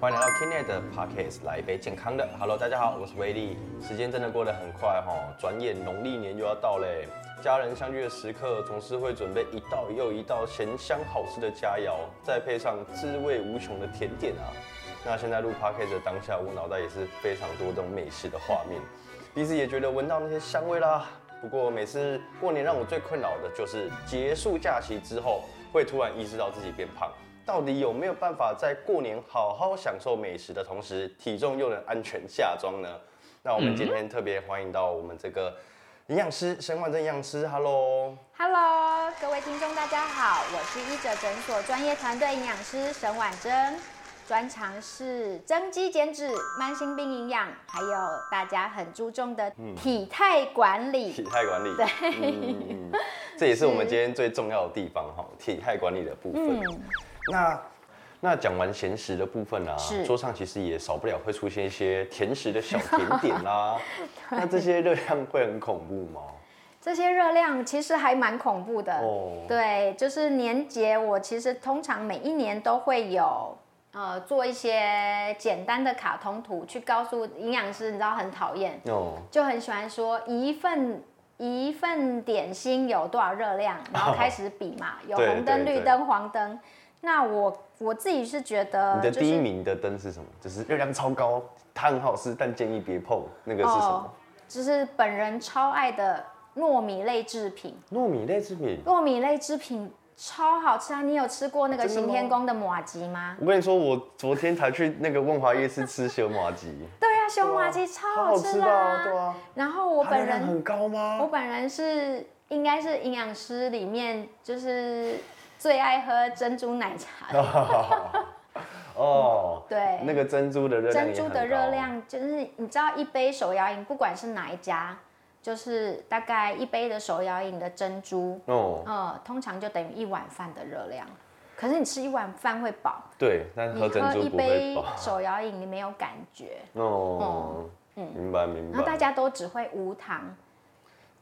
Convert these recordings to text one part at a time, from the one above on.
欢迎来到 Kinet 的 Podcast，来一杯健康的。Hello，大家好，我是威力。时间真的过得很快哈，转眼农历年又要到嘞。家人相聚的时刻，总是会准备一道又一道咸香好吃的佳肴，再配上滋味无穷的甜点啊。那现在录 Podcast 的当下，我脑袋也是非常多这种美食的画面，鼻子也觉得闻到那些香味啦。不过每次过年让我最困扰的就是结束假期之后，会突然意识到自己变胖。到底有没有办法在过年好好享受美食的同时，体重又能安全下装呢？那我们今天特别欢迎到我们这个营养师沈婉珍营养师，Hello，Hello，各位听众大家好，我是医者诊所专业团队营养师沈婉珍，专长是增肌减脂、慢性病营养，还有大家很注重的体态管理。体态管理，对，这也是我们今天最重要的地方哈，体态管理的部分。那那讲完咸食的部分啊，桌上其实也少不了会出现一些甜食的小甜点啦。那这些热量会很恐怖吗？这些热量其实还蛮恐怖的。哦，对，就是年节，我其实通常每一年都会有呃做一些简单的卡通图，去告诉营养师，你知道很讨厌哦，就很喜欢说一份一份点心有多少热量，然后 开始比嘛，有红灯、绿灯、黄灯。那我我自己是觉得，你的第一名的灯是什么？就是热量超高，它很好吃，但建议别碰。那个是什么？就是本人超爱的糯米类制品。糯米类制品？糯米类制品超好吃啊！你有吃过那个行天宫的马吉吗？我跟你说，我昨天才去那个万华夜市吃修马吉。对啊，修马吉超好吃啊！对啊。然后我本人很高吗？我本人是应该是营养师里面就是。最爱喝珍珠奶茶。哦，对，那个珍珠的热量珍珠的热量就是你知道一杯手摇饮，不管是哪一家，就是大概一杯的手摇饮的珍珠，哦，呃，通常就等于一碗饭的热量。可是你吃一碗饭会饱，对，但喝珍珠一杯手摇饮你没有感觉。哦，嗯，明白明白。那大家都只会无糖。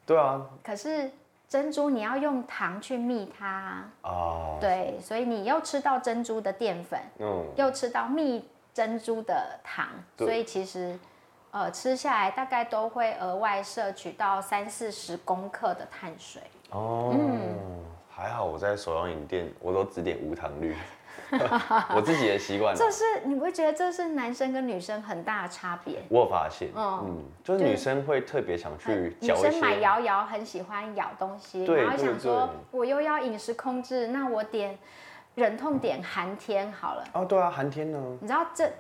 对啊。可是。珍珠你要用糖去蜜它。哦，对，所以你又吃到珍珠的淀粉，嗯，又吃到蜜珍珠的糖，所以其实，呃，吃下来大概都会额外摄取到三四十公克的碳水。哦，嗯，还好我在手摇饮店我都只点无糖绿。我自己的习惯，这是你会觉得这是男生跟女生很大的差别。我有发现，嗯，就是女生会特别想去女生买摇摇很喜欢咬东西，然后想说我又要饮食控制，那我点忍痛点寒天好了。哦，对啊，寒天呢？你知道这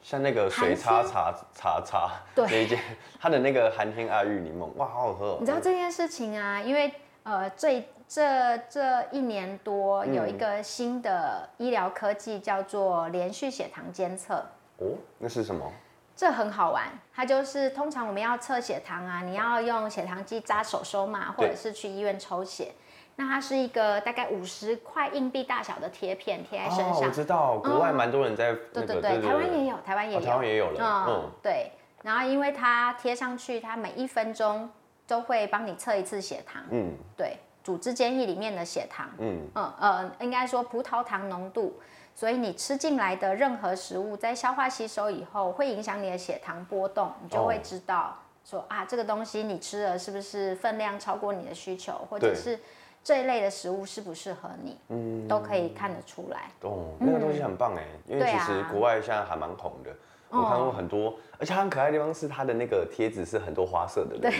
像那个水叉叉叉叉那一件，它的那个寒天爱玉柠檬，哇，好好喝。你知道这件事情啊？因为呃，这这这一年多有一个新的医疗科技，叫做连续血糖监测。哦，那是什么？这很好玩，它就是通常我们要测血糖啊，你要用血糖机扎手手嘛，或者是去医院抽血。那它是一个大概五十块硬币大小的贴片贴在身上。我知道，国外蛮多人在。对对对，台湾也有，台湾也有，台湾也有了。嗯，对。然后因为它贴上去，它每一分钟。都会帮你测一次血糖，嗯，对，组织间液里面的血糖，嗯。嗯呃，应该说葡萄糖浓度，所以你吃进来的任何食物在消化吸收以后，会影响你的血糖波动，你就会知道说啊，这个东西你吃了是不是分量超过你的需求，或者是这一类的食物适不适合你，嗯，都可以看得出来。哦，那个东西很棒哎，因为其实国外现在还蛮红的。我看过很多，而且很可爱的地方是它的那个贴纸是很多花色的。对，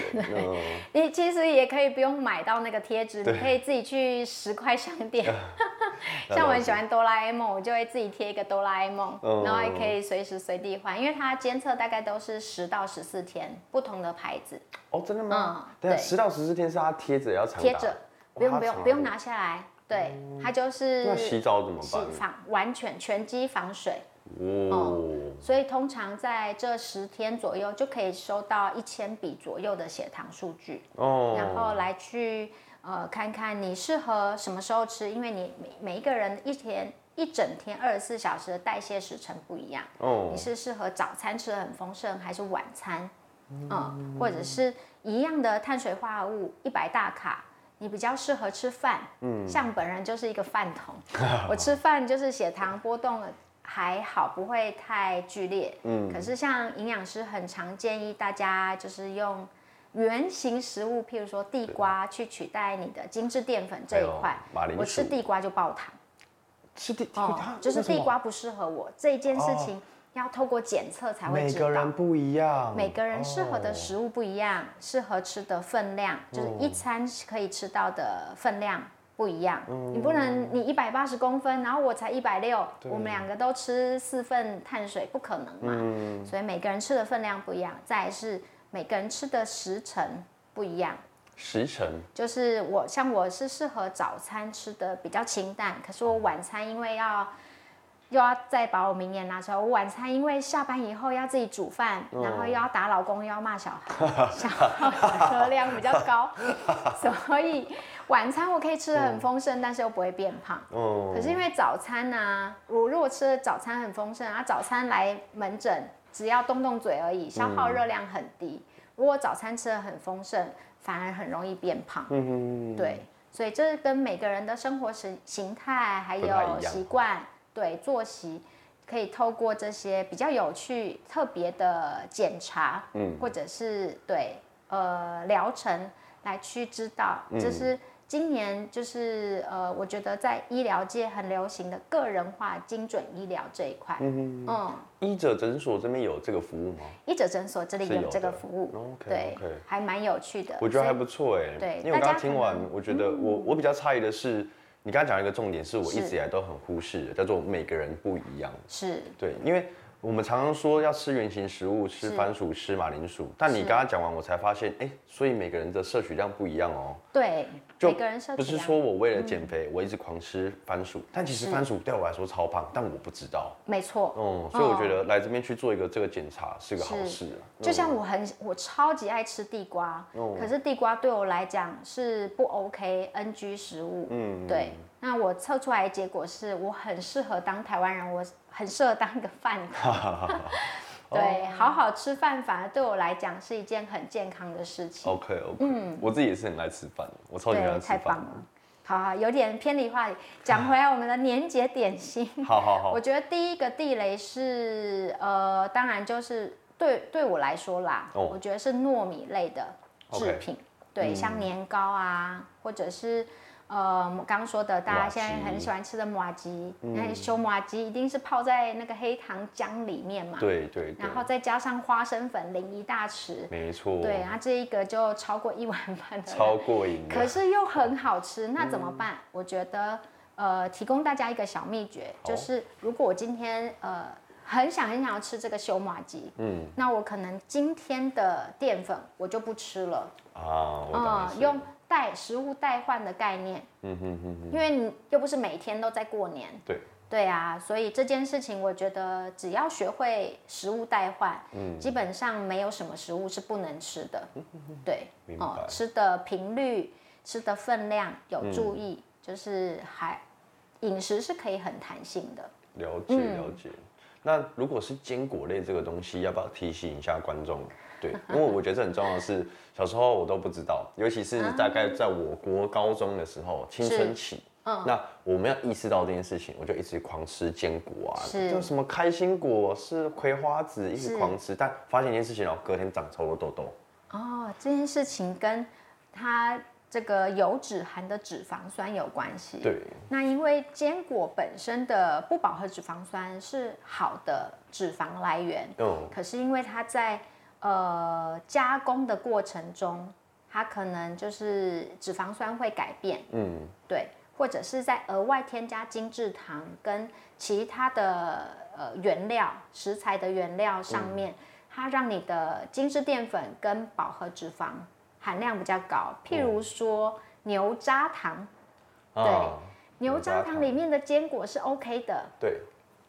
你其实也可以不用买到那个贴纸，你可以自己去十块商店。像我很喜欢哆啦 A 梦，我就会自己贴一个哆啦 A 梦，然后也可以随时随地换，因为它监测大概都是十到十四天，不同的牌子。哦，真的吗？嗯，对，十到十四天是它贴着要贴着，不用不用不用拿下来，对，它就是。那洗澡怎么办？防完全全机防水。哦，所以通常在这十天左右就可以收到一千笔左右的血糖数据哦，然后来去呃看看你适合什么时候吃，因为你每每一个人一天一整天二十四小时的代谢时程不一样哦，你是适合早餐吃的很丰盛，还是晚餐？嗯，或者是一样的碳水化合物一百大卡，你比较适合吃饭？嗯，像本人就是一个饭桶，我吃饭就是血糖波动了。还好，不会太剧烈。嗯，可是像营养师很常建议大家就是用原形食物，譬如说地瓜去取代你的精致淀粉这一块。我吃地瓜就爆糖。吃地哦，就是地瓜不适合我这件事情，要透过检测才会知道。每个人不一样，每个人适合的食物不一样，适合吃的分量，就是一餐可以吃到的分量。不一样，你不能你一百八十公分，然后我才一百六，我们两个都吃四份碳水，不可能嘛。所以每个人吃的分量不一样，再是每个人吃的时辰不一样。时辰就是我像我是适合早餐吃的比较清淡，可是我晚餐因为要又要再把我明年拿出来，我晚餐因为下班以后要自己煮饭，然后又要打老公又要骂小孩，消耗热量比较高，所以。晚餐我可以吃的很丰盛，但是又不会变胖。哦。可是因为早餐呢，我如果吃的早餐很丰盛啊，早餐来门诊只要动动嘴而已，消耗热量很低。如果早餐吃的很丰盛，反而很容易变胖。嗯对，所以这是跟每个人的生活形形态还有习惯，对作息，可以透过这些比较有趣、特别的检查，嗯，或者是对呃疗程来去知道，这是。今年就是呃，我觉得在医疗界很流行的个人化精准医疗这一块。嗯嗯。医者诊所这边有这个服务吗？医者诊所这里有这个服务。对，还蛮有趣的。我觉得还不错哎。对。因为我刚刚听完，我觉得我我比较诧异的是，你刚刚讲一个重点，是我一直以来都很忽视的，叫做每个人不一样。是。对，因为。我们常常说要吃原形食物，吃番薯，吃马铃薯。但你刚刚讲完，我才发现，哎，所以每个人的摄取量不一样哦。对，就每个人摄取不是说我为了减肥，我一直狂吃番薯，但其实番薯对我来说超胖，但我不知道。没错。嗯，所以我觉得来这边去做一个这个检查是个好事。就像我很我超级爱吃地瓜，可是地瓜对我来讲是不 OK，NG 食物。嗯，对。那我测出来的结果是我很适合当台湾人，我。很适合当一个饭 桶，对，好好吃饭反而对我来讲是一件很健康的事情。OK OK，嗯，我自己也是很爱吃饭，我超级爱吃饭。太棒了，好好，有点偏离话题，讲回来我们的年节点心。好好好，我觉得第一个地雷是，呃，当然就是对对我来说啦，我觉得是糯米类的制品，对，像年糕啊，或者是。呃，我刚刚说的，大家现在很喜欢吃的麻吉，那修麻吉一定是泡在那个黑糖浆里面嘛？对对。然后再加上花生粉淋一大匙，没错。对，然后这一个就超过一碗饭的。超过瘾。可是又很好吃，那怎么办？我觉得，呃，提供大家一个小秘诀，就是如果我今天呃很想很想要吃这个修麻吉，嗯，那我可能今天的淀粉我就不吃了啊，我用。代食物代换的概念，嗯哼哼哼，因为你又不是每天都在过年，对。对啊，所以这件事情我觉得只要学会食物代换，嗯，基本上没有什么食物是不能吃的，对，哦，吃的频率、吃的分量有注意，就是还饮食是可以很弹性的。了解了解，那如果是坚果类这个东西，要不要提醒一下观众？对，因为我觉得这很重要的是。小时候我都不知道，尤其是大概在我国高中的时候，青春期，嗯，那我们要意识到这件事情，我就一直狂吃坚果啊，就什么开心果是葵花籽，一直狂吃，但发现一件事情哦，隔天长超多痘痘。哦，这件事情跟它这个油脂含的脂肪酸有关系。对，那因为坚果本身的不饱和脂肪酸是好的脂肪来源，嗯，可是因为它在呃，加工的过程中，它可能就是脂肪酸会改变，嗯，对，或者是在额外添加精制糖跟其他的呃原料食材的原料上面，它让你的精制淀粉跟饱和脂肪含量比较高。譬如说牛轧糖，对，牛轧糖里面的坚果是 OK 的，对。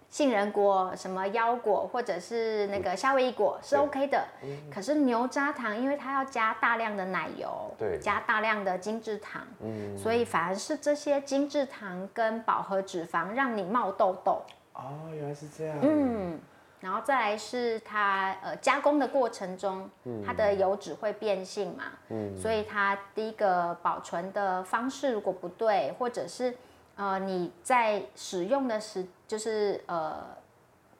杏仁果、什么腰果或者是那个夏威夷果是 OK 的，可是牛轧糖因为它要加大量的奶油，对，加大量的精制糖，嗯，所以反而是这些精制糖跟饱和脂肪让你冒痘痘。哦，原来是这样。嗯，然后再来是它呃加工的过程中，它的油脂会变性嘛，嗯，所以它第一个保存的方式如果不对，或者是。呃，你在使用的时，就是呃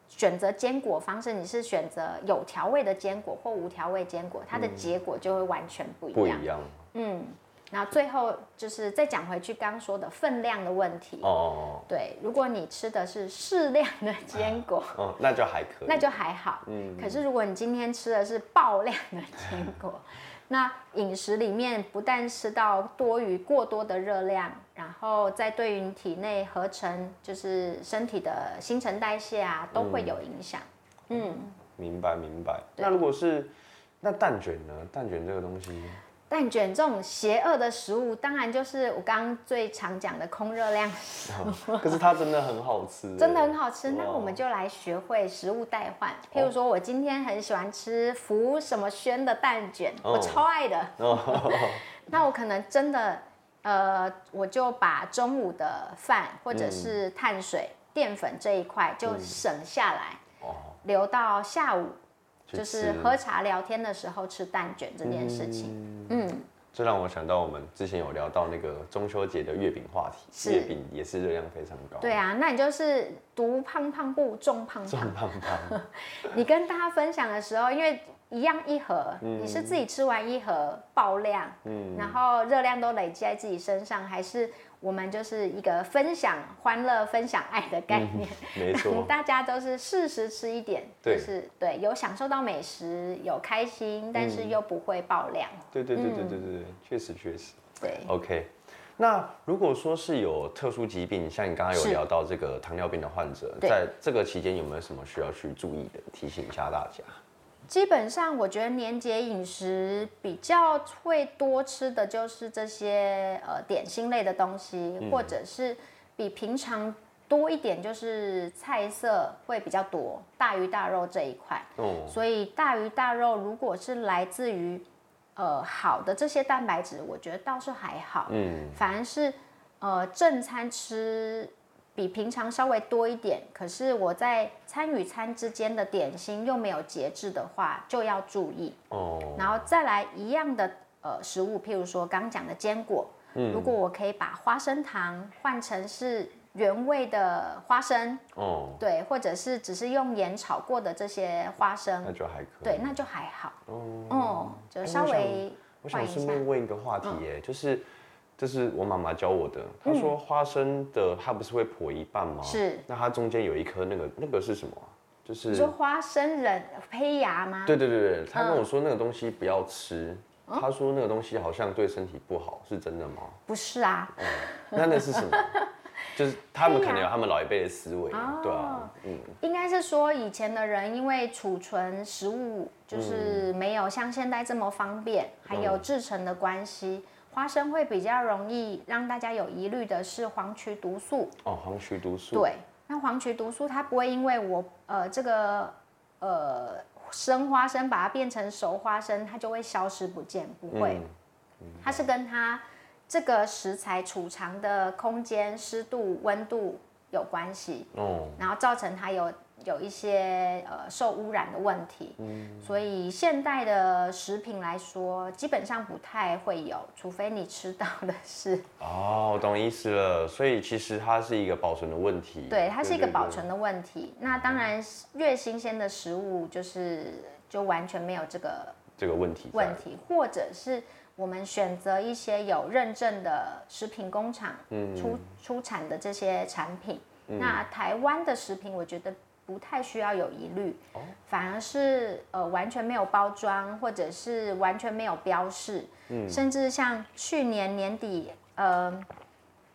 选择坚果方式，你是选择有调味的坚果或无调味坚果，它的结果就会完全不一样。不一样。嗯，然后最后就是再讲回去刚刚说的分量的问题。哦。对，如果你吃的是适量的坚果，哦，那就还可以，那就还好。嗯。可是如果你今天吃的是爆量的坚果，那饮食里面不但吃到多余过多的热量，然后再对于你体内合成，就是身体的新陈代谢啊，都会有影响。嗯，明白明白。那如果是那蛋卷呢？蛋卷这个东西。蛋卷这种邪恶的食物，当然就是我刚刚最常讲的空热量。可是它真的很好吃，真的很好吃。那我们就来学会食物代换。譬如说，我今天很喜欢吃福什么轩的蛋卷，我超爱的。那我可能真的，呃，我就把中午的饭或者是碳水、淀粉这一块就省下来，留到下午。就是喝茶聊天的时候吃蛋卷这件事情，嗯，这让我想到我们之前有聊到那个中秋节的月饼话题，月饼也是热量非常高。对啊，那你就是独胖胖不重胖胖，重胖胖。你跟大家分享的时候，因为一样一盒，你是自己吃完一盒爆量，嗯，然后热量都累积在自己身上，还是？我们就是一个分享欢乐、分享爱的概念，没错，大家都是适时吃一点，就是对，有享受到美食，有开心，但是又不会爆量。对对对对对对，确实确实。对，OK。那如果说是有特殊疾病，像你刚刚有聊到这个糖尿病的患者，在这个期间有没有什么需要去注意的？提醒一下大家。基本上，我觉得年节饮食比较会多吃的就是这些呃点心类的东西，或者是比平常多一点，就是菜色会比较多，大鱼大肉这一块。哦。所以大鱼大肉如果是来自于呃好的这些蛋白质，我觉得倒是还好。嗯。反而是呃正餐吃。比平常稍微多一点，可是我在餐与餐之间的点心又没有节制的话，就要注意。哦。然后再来一样的呃食物，譬如说刚讲的坚果，如果我可以把花生糖换成是原味的花生哦，对，或者是只是用盐炒过的这些花生，那就还可以，对，那就还好。哦，就稍微我想顺便问一个话题，哎，就是。这是我妈妈教我的。她说花生的它不是会剖一半吗？是。那它中间有一颗那个那个是什么？就是你说花生仁胚芽吗？对对对对，他跟我说那个东西不要吃。他说那个东西好像对身体不好，是真的吗？不是啊。那那是什么？就是他们可能有他们老一辈的思维，对啊，嗯。应该是说以前的人因为储存食物就是没有像现在这么方便，还有制成的关系。花生会比较容易让大家有疑虑的是黄曲毒素。哦，黄曲毒素。对，那黄曲毒素它不会因为我呃这个呃生花生把它变成熟花生，它就会消失不见，不会，它是跟它这个食材储藏的空间、湿度、温度有关系哦，然后造成它有。有一些呃受污染的问题，嗯，所以现代的食品来说，基本上不太会有，除非你吃到的是。哦，我懂意思了，所以其实它是一个保存的问题。对，它是一个保存的问题。那当然，越新鲜的食物就是就完全没有这个这个问题。问题，或者是我们选择一些有认证的食品工厂出出产的这些产品。那台湾的食品，我觉得。不太需要有疑虑，反而是呃完全没有包装，或者是完全没有标示，嗯，甚至像去年年底呃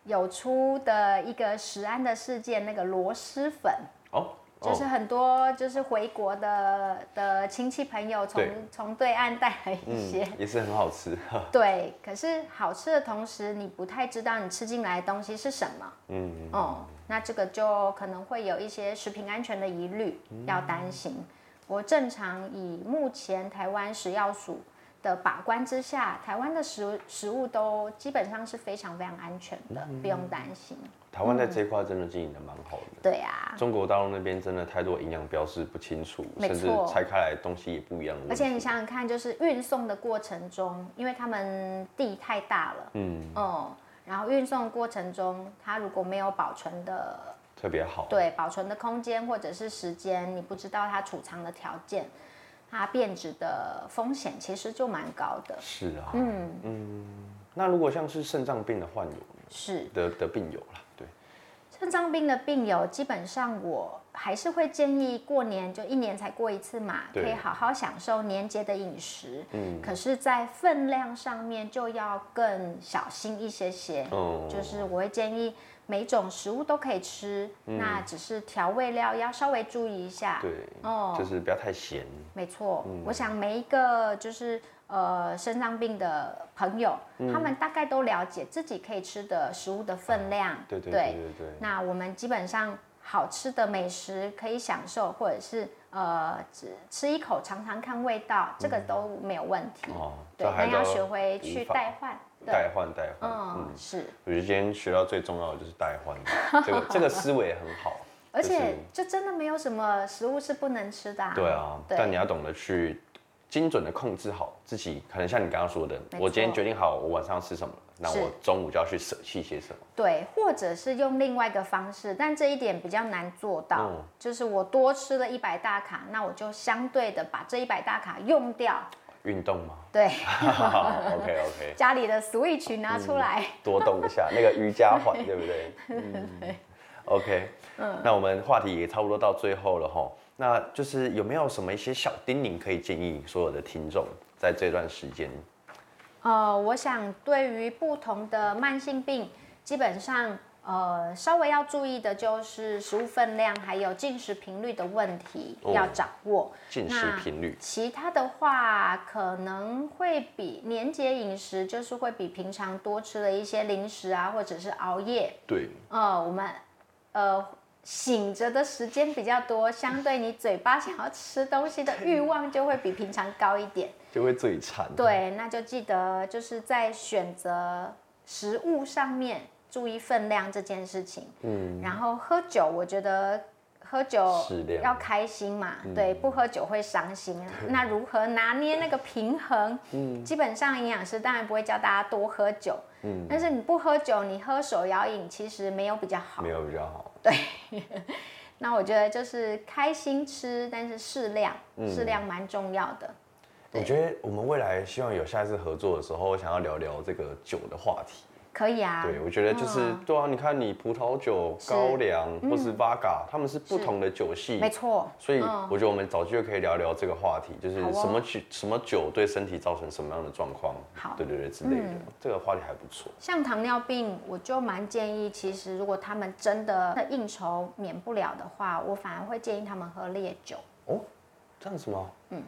有出的一个食安的事件，那个螺蛳粉。哦。就是很多就是回国的的亲戚朋友从从对岸带来一些，也是很好吃。对，可是好吃的同时，你不太知道你吃进来的东西是什么。嗯。哦，那这个就可能会有一些食品安全的疑虑要担心。我正常以目前台湾食药署。的把关之下，台湾的食食物都基本上是非常非常安全的，不用担心。台湾在这一块真的经营的蛮好的。对啊。中国大陆那边真的太多营养标示不清楚，甚至拆开来东西也不一样。而且你想想看，就是运送的过程中，因为他们地太大了，嗯，哦，然后运送过程中，它如果没有保存的特别好。对，保存的空间或者是时间，你不知道它储藏的条件，它变质的风险其实就蛮高的。是啊，嗯嗯。那如果像是肾脏病的患有，是的的病友啦，对。肾脏病的病友，基本上我还是会建议过年就一年才过一次嘛，可以好好享受年节的饮食。嗯。可是，在分量上面就要更小心一些些。哦。就是我会建议。每种食物都可以吃，那只是调味料要稍微注意一下。对，哦，就是不要太咸。没错，我想每一个就是呃肾脏病的朋友，他们大概都了解自己可以吃的食物的分量。对对对对对。那我们基本上好吃的美食可以享受，或者是呃只吃一口尝尝看味道，这个都没有问题。哦，对，但要学会去代换。代换代换，嗯，是。我觉得今天学到最重要的就是代换，这个这个思维很好。而且，就真的没有什么食物是不能吃的。对啊，但你要懂得去精准的控制好自己。可能像你刚刚说的，我今天决定好我晚上要吃什么，那我中午就要去舍弃些什么。对，或者是用另外一个方式，但这一点比较难做到。就是我多吃了一百大卡，那我就相对的把这一百大卡用掉。运动吗？对，OK OK。家里的 Switch 拿出来，多动一下，那个瑜伽环，对不对？嗯，OK。嗯，那我们话题也差不多到最后了哈，那就是有没有什么一些小叮咛可以建议所有的听众在这段时间？呃，我想对于不同的慢性病，基本上。呃，稍微要注意的就是食物分量，还有进食频率的问题要掌握。进食频率，其他的话可能会比年节饮食，就是会比平常多吃了一些零食啊，或者是熬夜。对。呃，我们呃醒着的时间比较多，相对你嘴巴想要吃东西的欲望就会比平常高一点，就会嘴馋。对，那就记得就是在选择食物上面。注意分量这件事情，嗯，然后喝酒，我觉得喝酒要开心嘛，对，不喝酒会伤心。那如何拿捏那个平衡？嗯，基本上营养师当然不会教大家多喝酒，嗯，但是你不喝酒，你喝手摇饮其实没有比较好，没有比较好。对，那我觉得就是开心吃，但是适量，适量蛮重要的。我觉得我们未来希望有下一次合作的时候，想要聊聊这个酒的话题。可以啊，对，我觉得就是对啊，你看你葡萄酒、高粱或是 v 嘎，他们是不同的酒系，没错。所以我觉得我们早就可以聊聊这个话题，就是什么酒什么酒对身体造成什么样的状况，好，对对对之类的，这个话题还不错。像糖尿病，我就蛮建议，其实如果他们真的应酬免不了的话，我反而会建议他们喝烈酒。哦，这样子吗？嗯，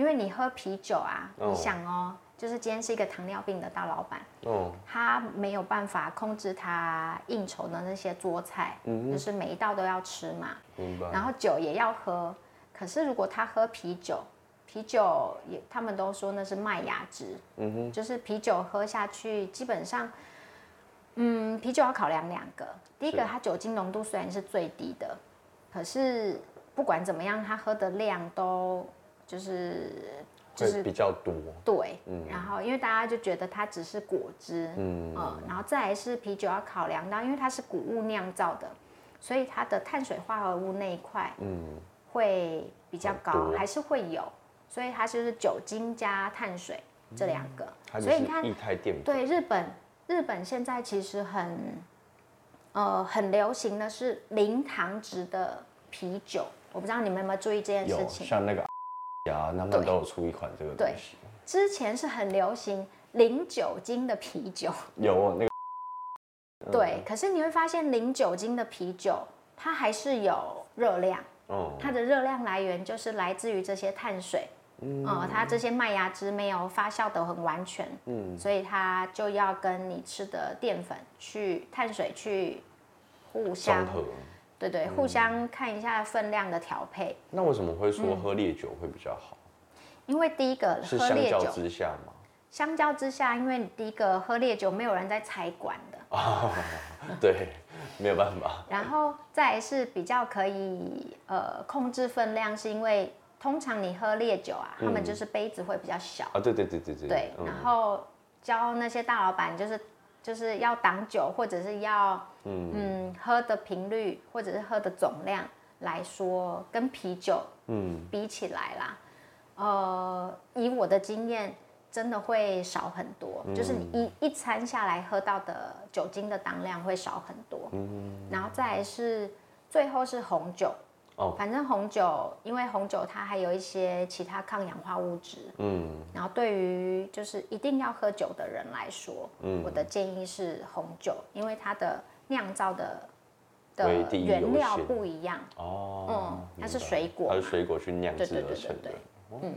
因为你喝啤酒啊，你想哦。就是今天是一个糖尿病的大老板，哦，他没有办法控制他应酬的那些桌菜，嗯，就是每一道都要吃嘛，明白。然后酒也要喝，可是如果他喝啤酒，啤酒也他们都说那是麦芽汁，嗯哼，就是啤酒喝下去，基本上，嗯，啤酒要考量两个，第一个它酒精浓度虽然是最低的，可是不管怎么样，他喝的量都就是。就是比较多，对，嗯，然后因为大家就觉得它只是果汁，嗯，然后再来是啤酒要考量到，因为它是谷物酿造的，所以它的碳水化合物那一块，嗯，会比较高，还是会有，所以它就是酒精加碳水这两个，所以你看液态淀粉，对，日本日本现在其实很，呃，很流行的是零糖值的啤酒，我不知道你们有没有注意这件事情，像那个。呀，他们都有出一款这个东西。之前是很流行零酒精的啤酒，有那个。对，可是你会发现零酒精的啤酒，它还是有热量。哦。它的热量来源就是来自于这些碳水。嗯。哦，它这些麦芽汁没有发酵的很完全。嗯。所以它就要跟你吃的淀粉去碳水去互相。对对，互相看一下分量的调配。那为什么会说喝烈酒会比较好？因为第一个是相较之下嘛。相较之下，因为你第一个喝烈酒没有人在采管的。哦，对，没有办法。然后再是比较可以呃控制分量，是因为通常你喝烈酒啊，他们就是杯子会比较小。啊，对对对对对。对，然后教那些大老板就是就是要挡酒，或者是要嗯。喝的频率，或者是喝的总量来说，跟啤酒嗯。比起来啦，呃，以我的经验，真的会少很多。就是你一一餐下来喝到的酒精的当量会少很多。嗯，然后再来是最后是红酒。反正红酒，因为红酒它还有一些其他抗氧化物质，嗯，然后对于就是一定要喝酒的人来说，嗯，我的建议是红酒，因为它的酿造的的原料不一样，哦，嗯，它是水果，它是水果去酿制而成的，嗯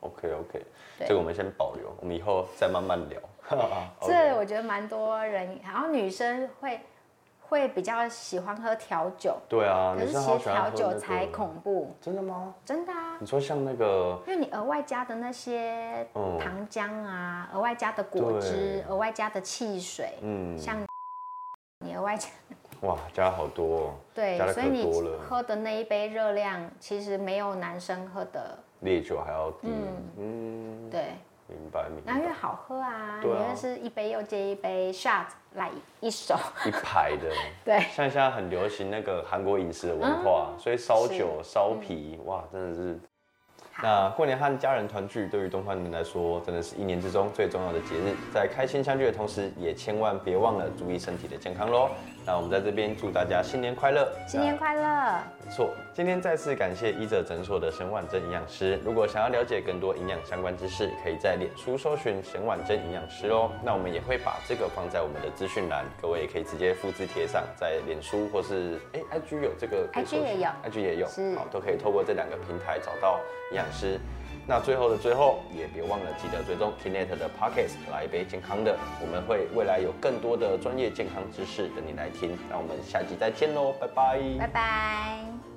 ，OK OK，这个我们先保留，我们以后再慢慢聊。这我觉得蛮多人，然后女生会。会比较喜欢喝调酒，对啊，可是其实调酒才恐怖，真的吗？真的啊！你说像那个，因为你额外加的那些糖浆啊，额外加的果汁，额外加的汽水，嗯，像你额外加，哇，加了好多，对，所以你喝的那一杯热量其实没有男生喝的烈酒还要低，嗯，对。明白，明白。然后越好喝啊，因为是一杯又接一杯，shot 来一手，一排的。对，像现在很流行那个韩国饮食的文化，所以烧酒、烧啤，哇，真的是。那过年和家人团聚，对于东方人来说，真的是一年之中最重要的节日。在开心相聚的同时，也千万别忘了注意身体的健康喽。那我们在这边祝大家新年快乐，新年快乐。没错，今天再次感谢医者诊所的沈婉珍营养师。如果想要了解更多营养相关知识，可以在脸书搜寻沈婉珍营养师哦。那我们也会把这个放在我们的资讯栏，各位也可以直接复制贴上，在脸书或是哎 IG 有这个，IG 也有，IG 也有，好，都可以透过这两个平台找到营养师。那最后的最后，也别忘了记得追踪 Kinet 的 Pockets，来一杯健康的。我们会未来有更多的专业健康知识等你来听。那我们下集再见喽，拜拜，拜拜。